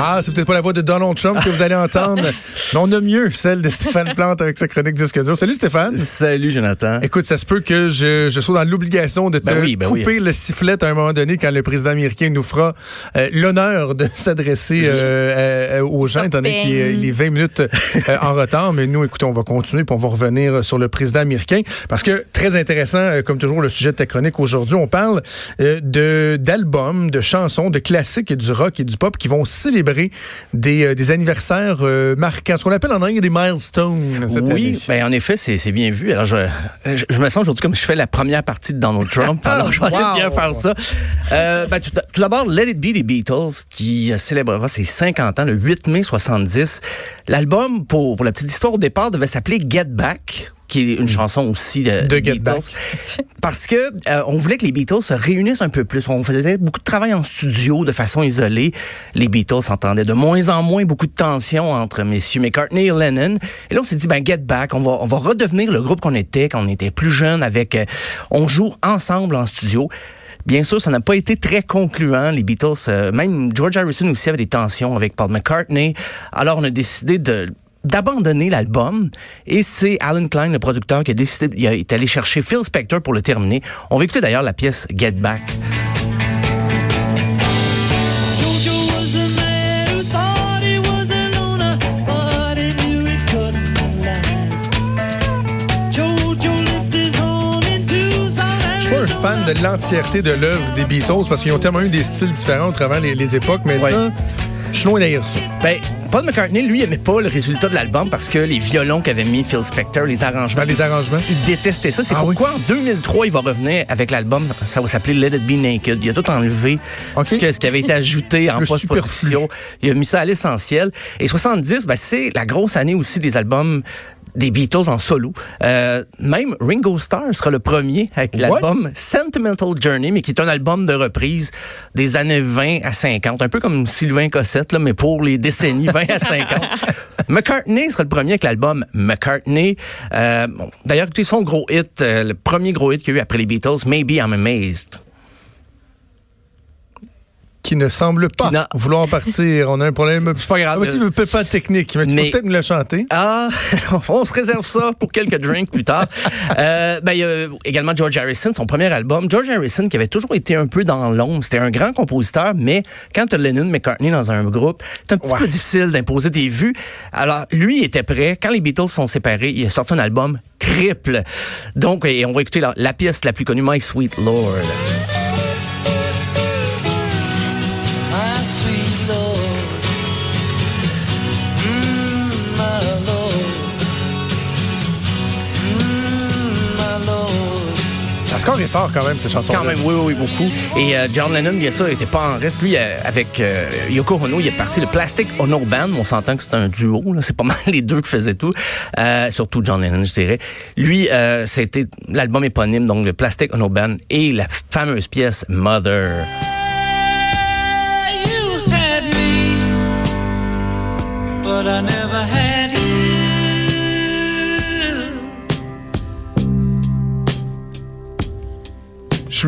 Ah, c'est peut-être pas la voix de Donald Trump que vous allez entendre, mais on a mieux celle de Stéphane Plante avec sa chronique Disque dur. Salut Stéphane. Salut Jonathan. Écoute, ça se peut que je, je sois dans l'obligation de te Ben oui, ben couper oui. le sifflet à un moment donné quand le président américain nous fera euh, l'honneur de s'adresser euh, euh, aux gens, étant donné qu'il est, il est 20 minutes euh, en retard. Mais nous, écoutez, on va continuer puis on va revenir sur le président américain parce que très intéressant, comme toujours, le sujet de ta chronique aujourd'hui. On parle euh, de d'albums, de chansons, de classiques et du rock et du pop qui vont célébrer des, euh, des anniversaires euh, marquants, ce qu'on appelle en anglais des milestones. cette Oui, ben en effet, c'est bien vu. Alors, je, je, je me sens aujourd'hui comme si je fais la première partie de Donald Trump. Alors, je vais de bien Wow. faire ça. Euh, ben, tout, tout d'abord, Let It Be des Beatles, qui célébrera ses 50 ans le 8 mai 70. L'album, pour, pour la petite histoire au départ, devait s'appeler Get Back qui est une chanson aussi de, De Beatles. Parce que euh, on voulait que les Beatles se réunissent un peu plus. On faisait beaucoup de travail en studio de façon isolée. Les Beatles s'entendaient de moins en moins, beaucoup de tensions entre messieurs McCartney et Lennon. Et là, on s'est dit, ben, get back. On va, on va redevenir le groupe qu'on était quand on était plus jeune avec, euh, on joue ensemble en studio. Bien sûr, ça n'a pas été très concluant. Les Beatles, euh, même George Harrison aussi avait des tensions avec Paul McCartney. Alors, on a décidé de d'abandonner l'album et c'est Alan Klein, le producteur, qui a décidé, il est allé chercher Phil Spector pour le terminer. On va écouter d'ailleurs la pièce Get Back. Je suis pas un fan de l'entièreté de l'œuvre des Beatles parce qu'ils ont tellement eu des styles différents au travers les, les époques, mais Ouais. ça, je suis loin d'haïr ça. Ben, Paul McCartney, lui, aimait pas le résultat de l'album parce que les violons qu'avait mis Phil Spector, les arrangements. Dans les arrangements. Il détestait ça. C'est Ah oui? pourquoi en 2003, il va revenir avec l'album. Ça va s'appeler Let It Be Naked. Il a tout enlevé. Ce, que- ce qui avait été ajouté en post-production. Il a mis ça à l'essentiel. Et 70, ben, c'est la grosse année aussi des albums des Beatles en solo. Euh, même Ringo Starr sera le premier avec l'album Sentimental Journey, mais qui est un album de reprise des années 20 à 50. Un peu comme Sylvain Cossette, là, mais pour les décennies 20 à 50. McCartney sera le premier avec l'album McCartney. Euh, bon, D'ailleurs, écoutez son gros hit, euh, le premier gros hit qu'il y a eu après les Beatles, Maybe I'm Amazed. Qui ne semble pas vouloir partir. On a un problème. C'est pas grave. Un petit peu pas technique, mais tu peux peut-être nous le chanter? Ah, on se réserve ça pour quelques drinks plus tard. Euh, ben, il y a également George Harrison, son premier album. George Harrison qui avait toujours été un peu dans l'ombre. C'était un grand compositeur, mais quand tu as Lennon McCartney dans un groupe, c'est un petit Ouais. peu difficile d'imposer tes vues. Alors, lui il était prêt. Quand les Beatles sont séparés, il a sorti un album triple. Donc, et on va écouter la, la pièce la plus connue, My Sweet Lord. Score est fort quand même, cette chanson. Quand même, oui, oui, beaucoup. Et euh, John Lennon, bien sûr, était pas en reste. Lui, euh, avec euh, Yoko Ono, il est parti le Plastic Ono Band. On s'entend que c'est un duo. là. C'est pas mal les deux qui faisaient tout. Euh, surtout John Lennon, je dirais. Lui, euh, c'était l'album éponyme, donc le Plastic Ono Band et la fameuse pièce Mother. You had me, but I never had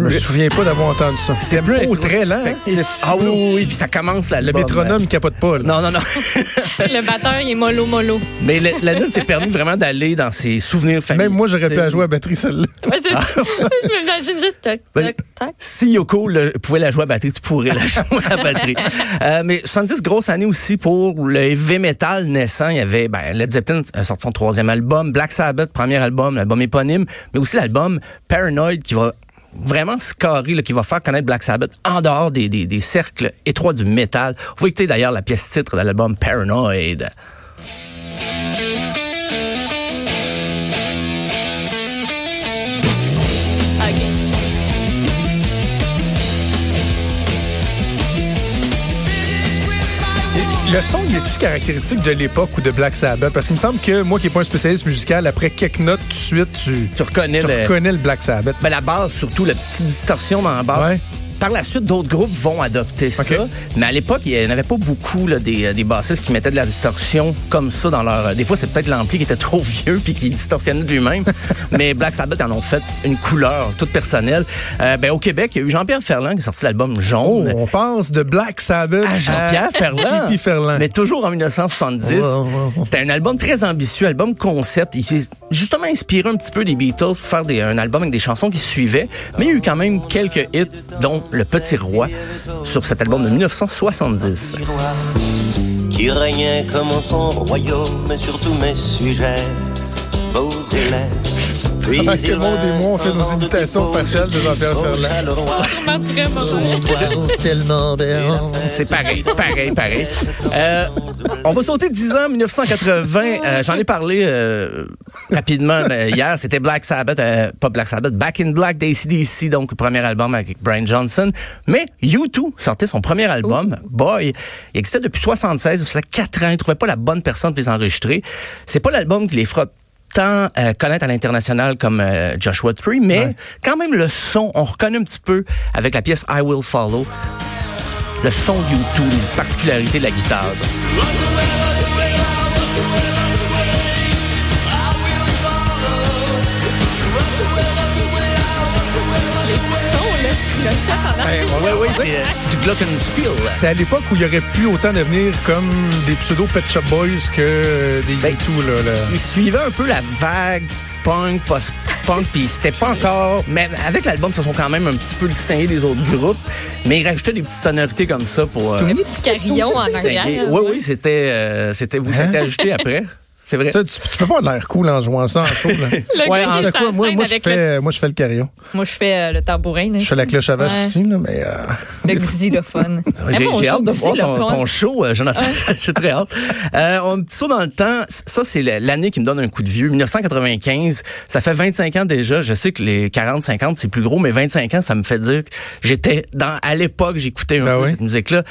Je me souviens pas d'avoir entendu ça. C'est plus beau, très lent. hein? introspectif. Ah oui, oui, oui, puis ça commence Le l'album. métronome capote pas. là. Non, non, non. Le batteur, il est mollo mollo. Mais le- Lennon s'est permis vraiment d'aller dans ses souvenirs familiaux. Même moi, j'aurais pu la jouer à batterie, celle-là. Ouais, ça. Je m'imagine juste toc, toc, toc. Si Yoko le- pouvait la jouer à batterie, tu pourrais la jouer à batterie. Euh, mais 70, grosse année aussi pour le heavy metal naissant. Il y avait ben, Led Zeppelin a sorti son troisième album, Black Sabbath, premier album, l'album éponyme, mais aussi l'album Paranoid qui va vraiment se carrer, là, qui va faire connaître Black Sabbath en dehors des, des, cercles étroits du métal. Vous écouter d'ailleurs la pièce titre de l'album Paranoid. Le son, il est-tu caractéristique de l'époque ou de Black Sabbath? Parce qu'il me semble que moi, qui n'ai pas un spécialiste musical, après quelques notes, tout de suite, tu, Tu reconnais tu le- reconnais le Black Sabbath. Ben, la basse, surtout, la petite distorsion dans la basse. Ouais. Par la suite, d'autres groupes vont adopter ça. Mais à l'époque, il n'y en avait pas beaucoup là, des, euh, des bassistes qui mettaient de la distorsion comme ça dans leur. Des fois, c'est peut-être l'ampli qui était trop vieux puis qui distorsionnait de lui-même. Mais Black Sabbath en ont fait une couleur toute personnelle. Euh, ben, au Québec, il y a eu Jean-Pierre Ferland qui a sorti l'album Oh, Jaune. on passe de Black Sabbath à Jean-Pierre à Ferland. Mais toujours en 1970. Ouais, ouais, ouais. C'était un album très ambitieux, album concept. Il justement inspiré un petit peu des Beatles pour faire un album avec des chansons qui suivaient. Mais il y a eu quand même quelques hits, dont Le Petit Roi, sur cet album de 1970. qui régnait comme son royaume mes sujets, élèves. Puis Pendant que moi, on fait nos imitations faciales de Jean-Pierre au Ferland. Charleroi. Vraiment très mauvais. tellement bien. C'est pareil, pareil, pareil. Euh, on va sauter 10 ans, 1980. Euh, J'en ai parlé euh, rapidement euh, hier. C'était Black Sabbath, euh, pas Black Sabbath, Back in Black d'ACDC, donc le premier album avec Brian Johnson. Mais U2 sortait son premier album, Boy. Il existait depuis 76, ça faisait 4 ans. Il trouvait pas la bonne personne pour les enregistrer. C'est pas l'album qui les fera tant euh, connaître à l'international comme euh, Joshua Tree, mais quand même le son, on reconnaît un petit peu avec la pièce I Will Follow le son U2, les particularités de la guitare. C'est euh, du Glockenspiel. C'est à l'époque où il aurait pu autant devenir comme des pseudo Pet Shop Boys que des Ben, U2. Là, là. Il suivait un peu la vague punk, post-punk, puis c'était pas encore... Mais avec l'album, ils se sont quand même un petit peu distingués des autres groupes, mais ils rajoutaient des petites sonorités comme ça pour... euh, Un petit carillon en arrière. Oui, oui, c'était... euh, c'était vous Hein? êtes ajouté après. C'est vrai. Ça, tu, tu peux pas avoir l'air cool en jouant ça en show. Là. Le Ouais, en quoi? Moi, moi, je fais, moi, je fais le carillon. le... Moi, je fais euh, le tambourin. là. Je fais la cloche à vache Ouais. aussi, là, mais... euh, Le xylophone. J'ai Eh, j'ai hâte de voir ton, show, euh, Jonathan. J'ai très hâte. Euh, un petit saut dans le temps. Ça, c'est le- l'année qui me donne un coup de vieux. 1995. Ça fait 25 ans déjà. Je sais que les 40, 50, c'est plus gros, mais 25 ans, ça me fait dire que j'étais dans, à l'époque, j'écoutais un Ben peu oui. cette musique-là.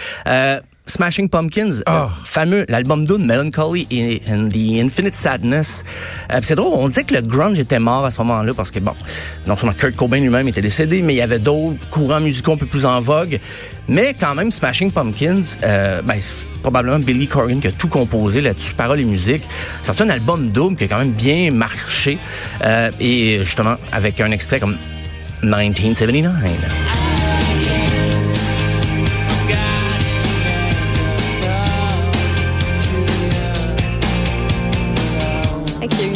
Smashing Pumpkins, Ah. fameux, l'album Dune, Melancholy and the Infinite Sadness. Euh, c'est drôle, on dit que le grunge était mort à ce moment-là parce que, bon, non seulement Kurt Cobain lui-même était décédé, mais il y avait d'autres courants musicaux un peu plus en vogue. Mais quand même, Smashing Pumpkins, euh, ben, c'est probablement Billy Corgan qui a tout composé là-dessus, paroles et musique. C'est un album double qui a quand même bien marché. Euh, et justement, avec un extrait comme 1979.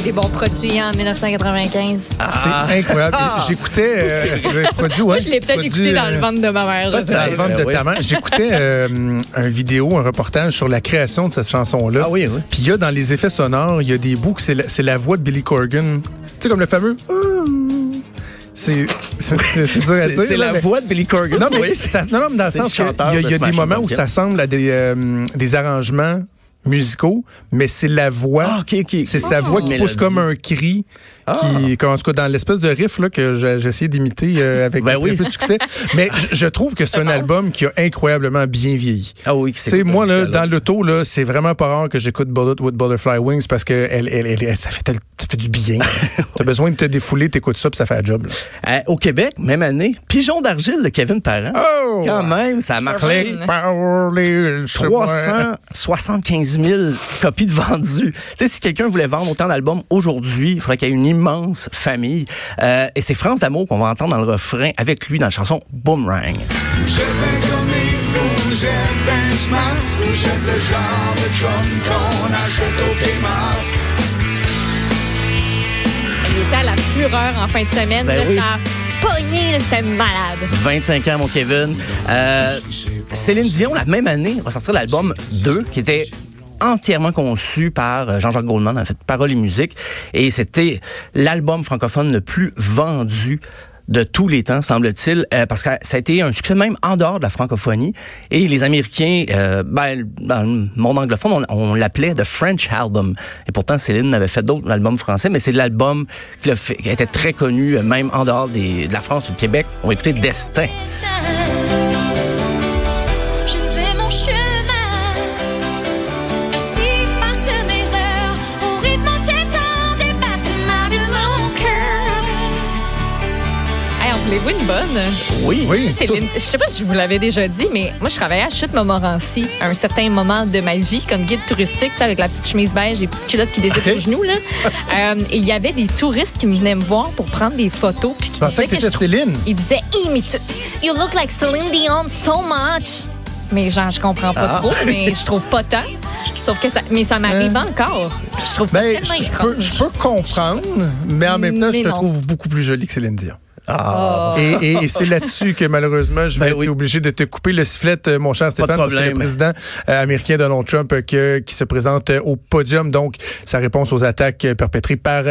Des bons produits en 1995. Ah. C'est incroyable. J'écoutais... Euh, le produit, ouais, Moi, je l'ai peut-être écouté dans euh, le ventre de ma mère. je sais Dans le ventre de ta mère. J'écoutais euh, un vidéo, un reportage sur la création de cette chanson-là. Ah oui, oui. Puis il y a dans les effets sonores, il y a des bouts que c'est la, c'est la voix de Billy Corgan. Tu sais, comme le fameux... C'est c'est- c'est- c'est dur à dire. c'est la mais- voix de Billy Corgan. Non, mais oui. ça, non, non, mais dans le sens qu'il chanteur y a, y a des moments où ça semble à des, euh, des arrangements musicaux, mais c'est la voix. Ah, ok, ok. C'est sa Ah. voix qui pousse comme un cri. Qui, comme, en tout cas, dans l'espèce de riff là, que j'ai essayé d'imiter euh, avec Ben oui. peu de succès. Mais je, je trouve que c'est un album qui a incroyablement bien vieilli. Ah oui, sais, moi, là, dans le l'auto, là, c'est vraiment pas rare que j'écoute Bullet with Butterfly Wings parce que elle, elle, elle- elle- ça, fait ça fait du bien. T'as besoin de te défouler, t'écoutes ça, puis ça fait la job. Euh, au Québec, même année, Pigeon d'argile de Kevin Parent. Oh! Quand même, ça a marché. Click, power, je sais pas. 375 000 copies de vendues. Tu sais, si quelqu'un voulait vendre autant d'albums aujourd'hui, il faudrait qu'il y ait une immense famille. Euh, et c'est France d'amour qu'on va entendre dans le refrain avec lui dans la chanson Boomerang. Il était à la fureur en fin de semaine. Ben là, oui. Ça a pogné, c'était malade. 25 ans, mon Kevin. Euh, Céline Dion, la même année, va sortir l'album 2, qui était entièrement conçu par euh, Jean-Jacques Goldman, en fait, paroles et musique. Et c'était l'album francophone le plus vendu de tous les temps, semble-t-il, euh, parce que ça a été un succès même en dehors de la francophonie. Et les Américains, euh, ben, dans le monde anglophone, on, l'appelait The French Album. Et pourtant, Céline avait fait d'autres albums français, mais c'est l'album qui, était très connu, même en dehors de la France ou du Québec. On écouter Destin. Voulez-vous une bonne? Oui. Oui. Céline, je sais pas si je vous l'avais déjà dit, mais moi, je travaillais à Chute Montmorency à un certain moment de ma vie comme guide touristique, avec la petite chemise beige et petites culottes qui descendent Ok. aux genoux. Là. Euh, et il y avait des touristes qui me venaient me voir pour prendre des photos. Puis qui Je pensais que t'étais Céline. Ils disaient, hey, mais tu, you look like Celine Dion so much. Mais genre, je comprends pas Ah. trop, mais je trouve pas tant. Sauf que ça, mais ça m'arrive encore. Je trouve ça Ben, tellement je, je peux, étrange. je peux comprendre, mais en même temps, Mais je te non. trouve beaucoup plus jolie que Céline Dion. Ah. Et, et- et c'est là-dessus que malheureusement, je vais Ben être oui. obligé de te couper le sifflet, euh, mon cher Stéphane, parce que le président euh, américain Donald Trump euh, que- qui se présente au podium, donc sa réponse aux attaques perpétrées par